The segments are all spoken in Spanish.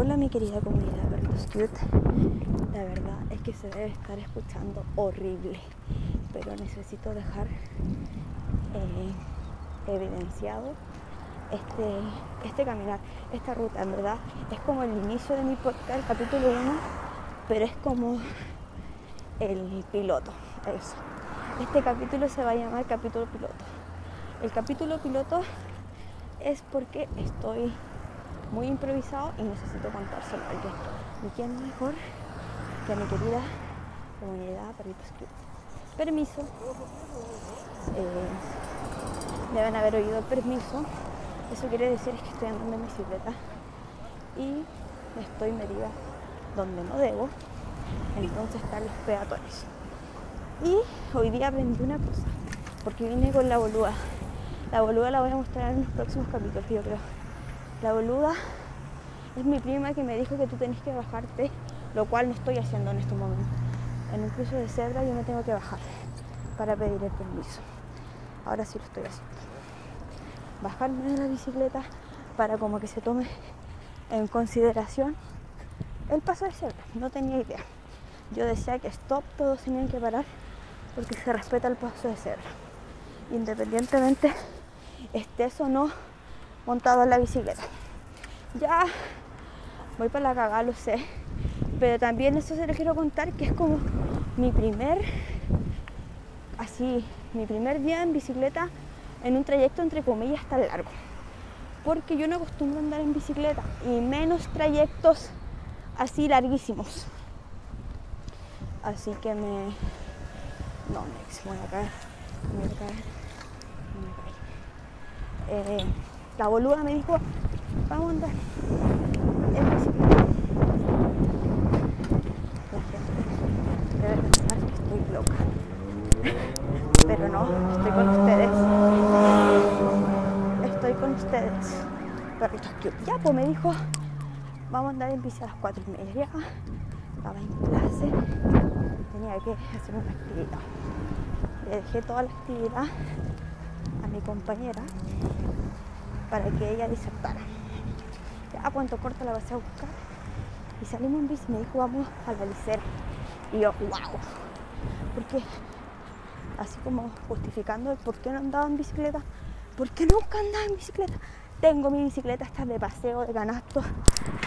Hola mi querida comunidad perritos cute. La verdad es que se debe estar escuchando horrible, pero necesito dejar eh, evidenciado este, este caminar, esta ruta. En verdad es como el inicio de mi podcast, capítulo 1, pero es como el piloto. Eso. Este capítulo se va a llamar capítulo piloto. El capítulo piloto es porque estoy muy improvisado y necesito contárselo a alguien. ¿Y quién mejor que a mi querida comunidad Perritos Club? Permiso. Eh, deben haber oído permiso. Eso quiere decir que estoy andando en bicicleta y estoy medida donde no debo. Entonces están los peatones. Y hoy día aprendí una cosa, porque vine con la boluda. La boluda la voy a mostrar en los próximos capítulos, yo creo. La boluda es mi prima que me dijo que tú tenés que bajarte, lo cual no estoy haciendo en este momento. En un cruce de cebra yo me tengo que bajar para pedir el permiso. Ahora sí lo estoy haciendo. Bajarme de la bicicleta para como que se tome en consideración el paso de cebra. No tenía idea. Yo decía que stop, todos tenían que parar porque se respeta el paso de cebra. Independientemente estés o no montado en la bicicleta. Ya voy para la cagada, lo sé. Pero también eso se les quiero contar que es como mi primer, así, mi primer día en bicicleta en un trayecto entre comillas tan largo. Porque yo no acostumbro a andar en bicicleta y menos trayectos así larguísimos. Así que me... No, me voy a voy a caer. Voy. Eh, la boluda me dijo, vamos a andar en bicicleta. Que estoy loca. Pero no, estoy con ustedes. Estoy con ustedes. Perritos cute. Ya, pues me dijo, vamos a andar en bici a las cuatro y media. Estaba en clase. Tenía que hacer una actividad. Le dejé toda la actividad a mi compañera para que ella disertara. Ya a cuánto corto la vas a buscar. Y salimos en bici me dijo, vamos a la licera. Y yo, wow. Porque así como justificando el por qué no andaba en bicicleta, ¿por qué nunca andaba en bicicleta? Tengo mi bicicleta esta de paseo de canasto,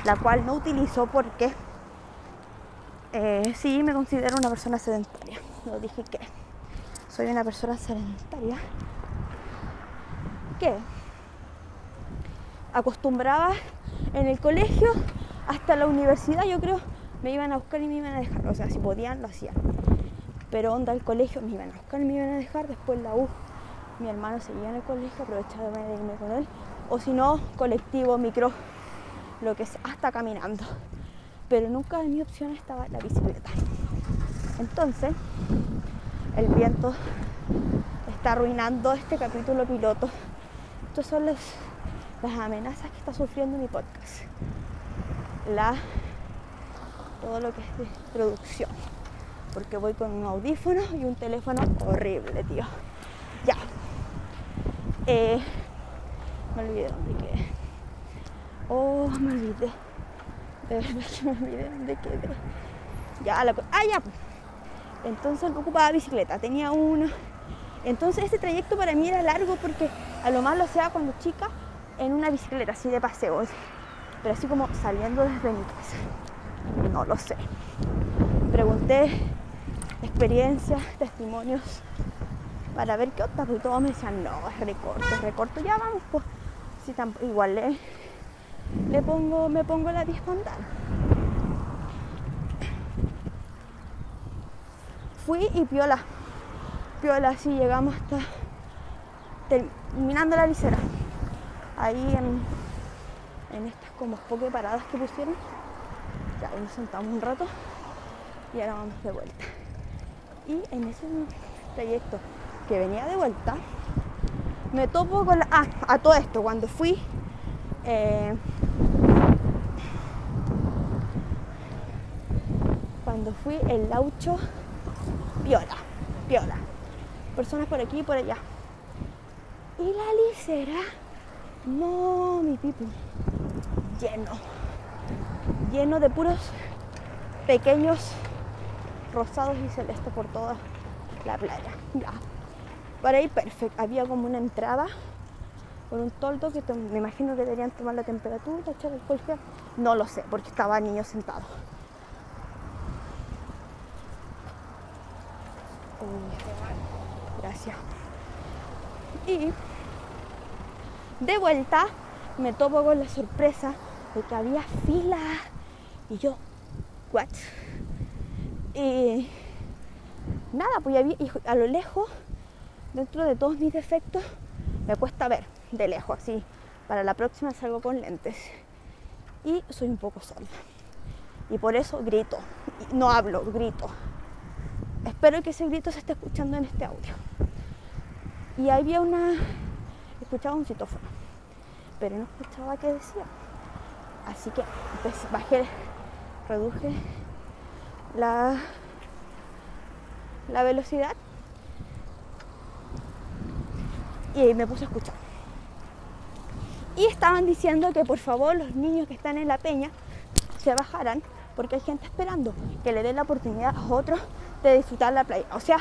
la cual no utilizo porque eh, sí me considero una persona sedentaria. Lo dije que soy una persona sedentaria que acostumbraba en el colegio hasta la universidad, yo creo, me iban a buscar y me iban a dejar. O sea, si podían, lo hacían. Pero onda el colegio, me iban a buscar y me iban a dejar. Después la U, mi hermano seguía en el colegio, aprovechaba de irme con él. O si no, colectivo, micro, lo que sea, hasta caminando. Pero nunca en mi opción estaba la bicicleta. Entonces, el viento está arruinando este capítulo piloto. Estos son los las amenazas que está sufriendo mi podcast. La, todo lo que es de producción. Porque voy con un audífono y un teléfono horrible, tío. Ya. Eh, me olvidé dónde quedé. Oh, me olvidé. De verdad que me olvidé dónde quedé. Ya, la, ah, ya. Entonces ocupaba bicicleta, tenía una. Entonces este trayecto para mí era largo porque a lo más lo hacía cuando chica en una bicicleta así de paseo, pero así como saliendo desde casa. No lo sé. Pregunté experiencias, testimonios para ver qué onda, y todos me decían, no, es recorto, recorto, ya vamos, pues si igual le, le pongo, me pongo la dispondal. Fui y piola, piola, así llegamos hasta terminando la licera ahí en, en estas como poco paradas que pusieron. Ya nos sentamos un rato y ahora vamos de vuelta. Y en ese trayecto que venía de vuelta, me topo con la... Ah, a todo esto, cuando fui... Eh, cuando fui el laucho piola, piola. Personas por aquí y por allá. Y la licera no, mi pipi. Lleno. lleno de puros pequeños rosados y celestes por toda la playa. Ya. Para ahí perfecto. Había como una entrada con un toldo que me imagino que deberían tomar la temperatura, echar el gel. No lo sé, porque estaba niño sentado. gracias. Y de vuelta me topo con la sorpresa de que había fila. Y yo, ¿what? Y nada, pues había, a lo lejos, dentro de todos mis defectos, me cuesta ver de lejos, así. Para la próxima salgo con lentes. Y soy un poco sorda. Y por eso grito. No hablo, grito. Espero que ese grito se esté escuchando en este audio. Y había una... Escuchaba un citófono. Pero no escuchaba qué decía. Así que pues, bajé, reduje la, la velocidad y me puse a escuchar. Y estaban diciendo que por favor los niños que están en la peña se bajaran porque hay gente esperando que le den la oportunidad a otros de disfrutar la playa. O sea,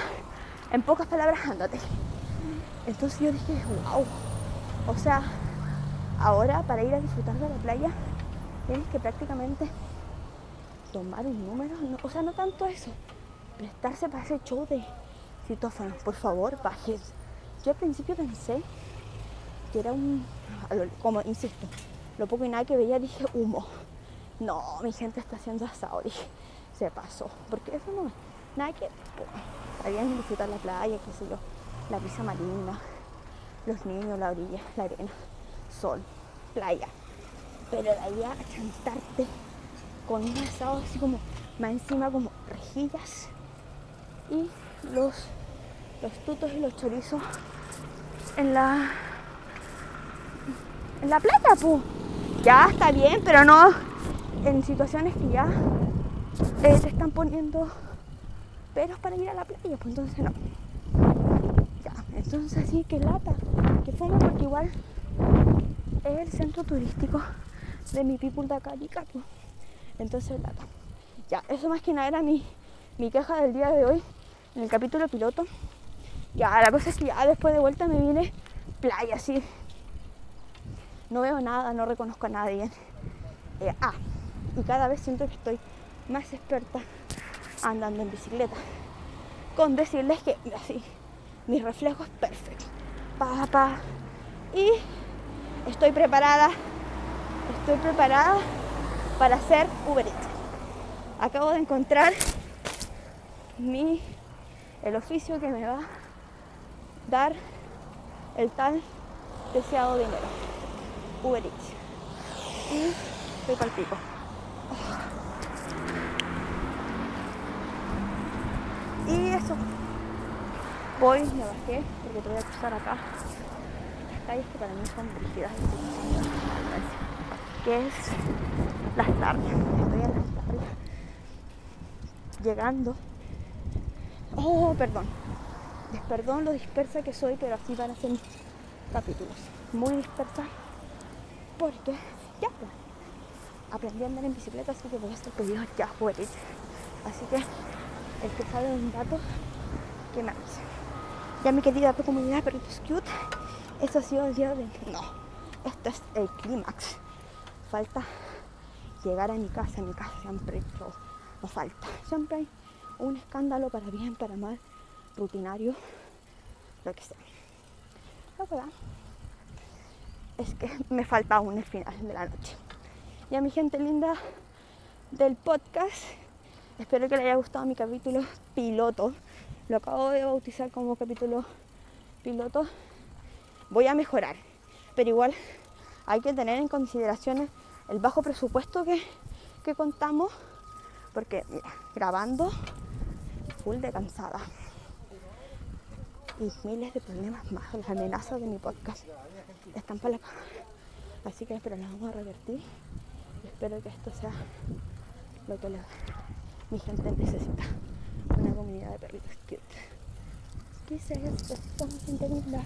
en pocas palabras, ándate. Entonces yo dije, wow. O sea, ahora para ir a disfrutar de la playa tienes que prácticamente tomar un número. o sea, no tanto eso. Prestarse para ese show de citófonos. Por favor, bajes. Yo al principio pensé que era un, como insisto, lo poco y nada que veía dije humo. No, mi gente está haciendo asado, dije, se pasó. Porque eso no es nada que, bien disfrutar la playa, qué sé yo, la brisa marina, los niños, la orilla, la arena, sol, playa. Pero de ahí a chantarte con un asado así como, más encima como rejillas y los, los tutos y los chorizos en la en la plata, pu. Ya está bien, pero no en situaciones que ya eh, te están poniendo peros para ir a la playa, pues entonces no. Entonces sí, que lata, que fue porque igual es el centro turístico de mi people de acá. Entonces lata. Ya, eso más que nada era mi, mi queja del día de hoy en el capítulo piloto. Ya, la cosa es que ya después de vuelta me viene playa, así. No veo nada, no reconozco a nadie. Eh, ah, y cada vez siento que estoy más experta andando en bicicleta. Con decirles que, así, mi reflejo es perfecto. Y estoy preparada, estoy preparada para hacer Uber Eats. Acabo de encontrar mi, el oficio que me va a dar el tal deseado dinero. Uber. Y estoy para pico. Y eso. Voy, me bajé porque te voy a cruzar acá. Estas calles que para mí son brígidas que es las tardes. Estoy en las tardes. Llegando. Oh, perdón. Perdón lo dispersa que soy, pero así van a ser capítulos. Muy dispersa. Porque ya pues, aprendí a andar en bicicleta, así que voy a estar ya por Así que el que sabe un dato, que me avise. Ya mi querida comunidad perritos cute, eso ha sido el día de... No, esto es el clímax. Falta llegar a mi casa, a mi casa siempre no falta. Siempre hay un escándalo para bien, para mal, rutinario, lo que sea. La verdad es que me falta aún el final de la noche. Y a mi gente linda del podcast, espero que les haya gustado mi capítulo piloto. Lo acabo de bautizar como capítulo piloto. Voy a mejorar, pero igual hay que tener en consideración el bajo presupuesto que, que contamos, porque mira, grabando full de cansada y miles de problemas más, las amenazas de mi podcast están para la cámara. Así que pero las vamos a revertir espero que esto sea lo que mi gente necesita. Una comunidad de perritos cute. ¿Qué es esto? Estamos linda.